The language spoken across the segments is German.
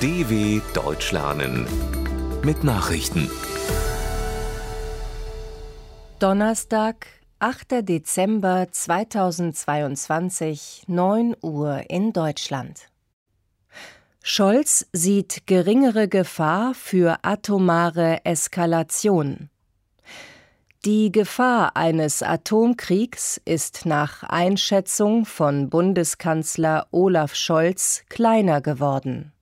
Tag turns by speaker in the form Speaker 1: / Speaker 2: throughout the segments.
Speaker 1: DW Deutsch lernen mit Nachrichten.
Speaker 2: Donnerstag, 8. Dezember 2022, 9 Uhr in Deutschland. Scholz sieht geringere Gefahr für atomare Eskalation. Die Gefahr eines Atomkriegs ist nach Einschätzung von Bundeskanzler Olaf Scholz kleiner geworden.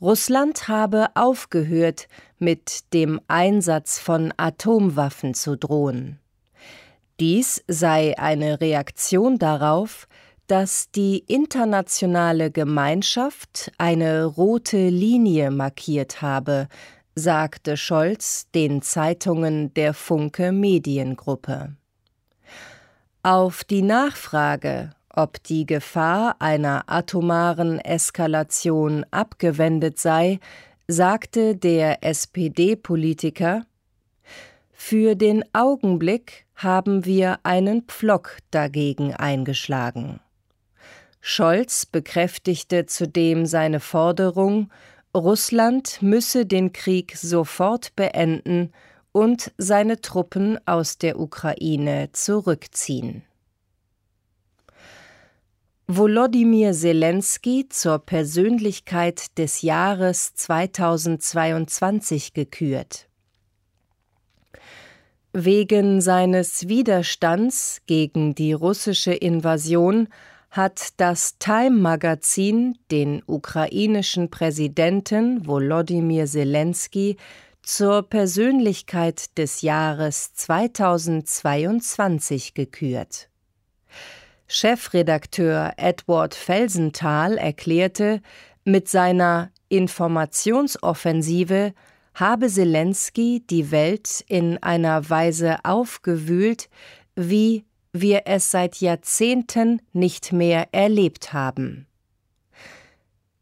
Speaker 2: Russland habe aufgehört, mit dem Einsatz von Atomwaffen zu drohen. Dies sei eine Reaktion darauf, dass die internationale Gemeinschaft eine rote Linie markiert habe, sagte Scholz den Zeitungen der Funke Mediengruppe. Auf die Nachfrage, ob die Gefahr einer atomaren Eskalation abgewendet sei, sagte der SPD-Politiker Für den Augenblick haben wir einen Pflock dagegen eingeschlagen. Scholz bekräftigte zudem seine Forderung, Russland müsse den Krieg sofort beenden und seine Truppen aus der Ukraine zurückziehen. Volodymyr Zelensky zur Persönlichkeit des Jahres 2022 gekürt. Wegen seines Widerstands gegen die russische Invasion hat das Time-Magazin den ukrainischen Präsidenten Volodymyr Zelensky zur Persönlichkeit des Jahres 2022 gekürt. Chefredakteur Edward Felsenthal erklärte, mit seiner Informationsoffensive habe Zelensky die Welt in einer Weise aufgewühlt, wie wir es seit Jahrzehnten nicht mehr erlebt haben.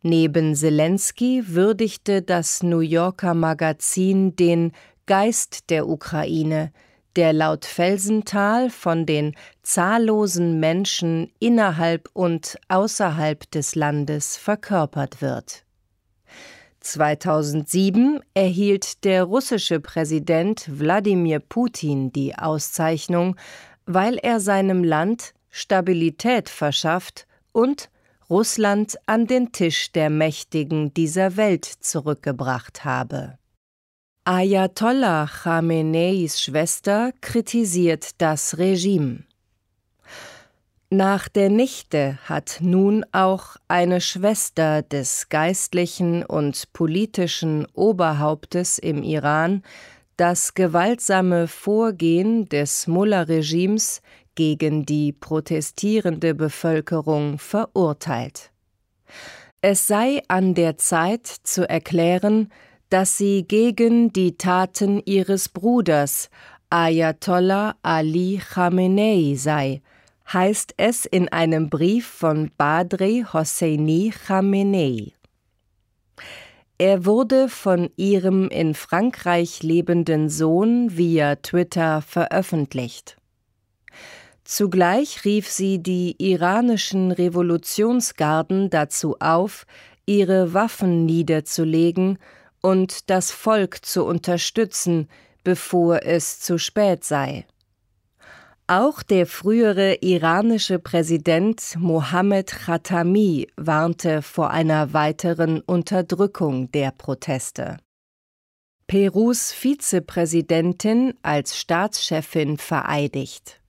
Speaker 2: Neben Zelensky würdigte das New Yorker Magazin den Geist der Ukraine, der laut Felsenthal von den zahllosen Menschen innerhalb und außerhalb des Landes verkörpert wird. 2007 erhielt der russische Präsident Wladimir Putin die Auszeichnung, weil er seinem Land Stabilität verschafft und Russland an den Tisch der Mächtigen dieser Welt zurückgebracht habe. Ayatollah Khameneis Schwester kritisiert das Regime. Nach der Nichte hat nun auch eine Schwester des geistlichen und politischen Oberhauptes im Iran das gewaltsame Vorgehen des Mullah-Regimes gegen die protestierende Bevölkerung verurteilt. Es sei an der Zeit zu erklären, dass sie gegen die Taten ihres Bruders Ayatollah Ali Khamenei sei, heißt es in einem Brief von Badri Hosseini Khamenei. Er wurde von ihrem in Frankreich lebenden Sohn via Twitter veröffentlicht. Zugleich rief sie die iranischen Revolutionsgarden dazu auf, ihre Waffen niederzulegen und das Volk zu unterstützen, bevor es zu spät sei. Auch der frühere iranische Präsident Mohammed Khatami warnte vor einer weiteren Unterdrückung der Proteste. Perus Vizepräsidentin als Staatschefin vereidigt.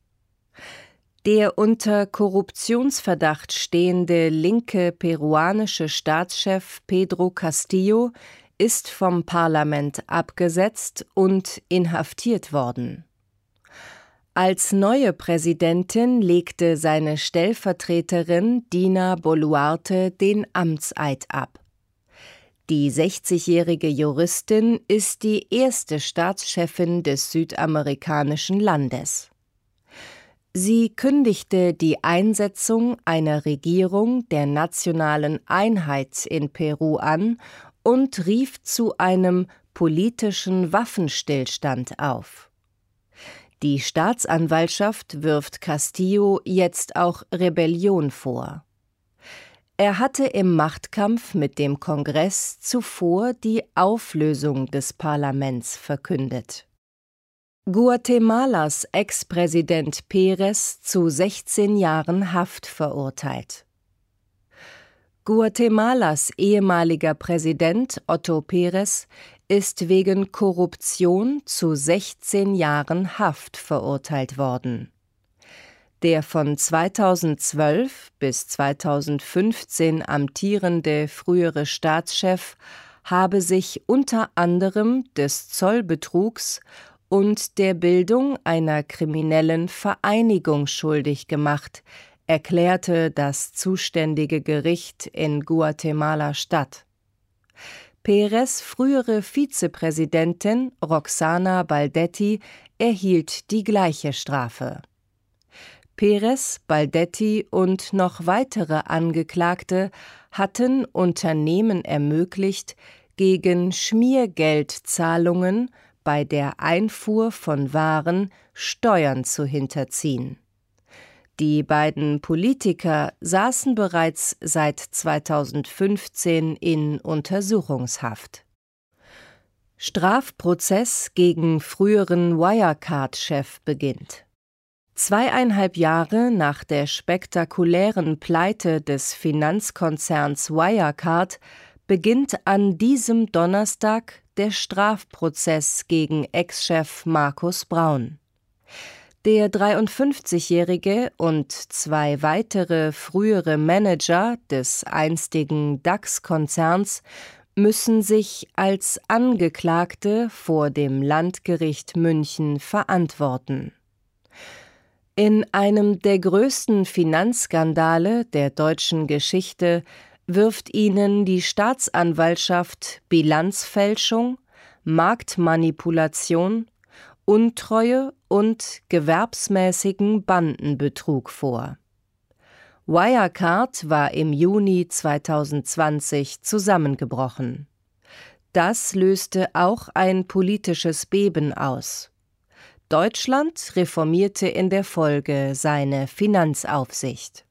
Speaker 2: Der unter Korruptionsverdacht stehende linke peruanische Staatschef Pedro Castillo ist vom Parlament abgesetzt und inhaftiert worden. Als neue Präsidentin legte seine Stellvertreterin Dina Boluarte den Amtseid ab. Die 60-jährige Juristin ist die erste Staatschefin des südamerikanischen Landes. Sie kündigte die Einsetzung einer Regierung der nationalen Einheit in Peru an und rief zu einem politischen Waffenstillstand auf. Die Staatsanwaltschaft wirft Castillo jetzt auch Rebellion vor. Er hatte im Machtkampf mit dem Kongress zuvor die Auflösung des Parlaments verkündet. Guatemalas Ex-Präsident Perez zu 16 Jahren Haft verurteilt. Guatemalas ehemaliger Präsident Otto Perez ist wegen Korruption zu 16 Jahren Haft verurteilt worden. Der von 2012 bis 2015 amtierende frühere Staatschef habe sich unter anderem des Zollbetrugs und der Bildung einer kriminellen Vereinigung schuldig gemacht, erklärte das zuständige Gericht in Guatemala-Stadt. Perez frühere Vizepräsidentin Roxana Baldetti erhielt die gleiche Strafe. Perez, Baldetti und noch weitere Angeklagte hatten Unternehmen ermöglicht, gegen Schmiergeldzahlungen bei der Einfuhr von Waren Steuern zu hinterziehen. Die beiden Politiker saßen bereits seit 2015 in Untersuchungshaft. Strafprozess gegen früheren Wirecard-Chef beginnt. Zweieinhalb Jahre nach der spektakulären Pleite des Finanzkonzerns Wirecard beginnt an diesem Donnerstag der Strafprozess gegen Ex-Chef Markus Braun. Der 53-jährige und zwei weitere frühere Manager des einstigen DAX-Konzerns müssen sich als Angeklagte vor dem Landgericht München verantworten. In einem der größten Finanzskandale der deutschen Geschichte wirft ihnen die Staatsanwaltschaft Bilanzfälschung, Marktmanipulation, Untreue und gewerbsmäßigen Bandenbetrug vor. Wirecard war im Juni 2020 zusammengebrochen. Das löste auch ein politisches Beben aus. Deutschland reformierte in der Folge seine Finanzaufsicht.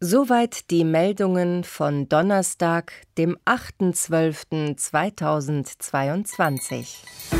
Speaker 2: Soweit die Meldungen von Donnerstag, dem 8.12.2022.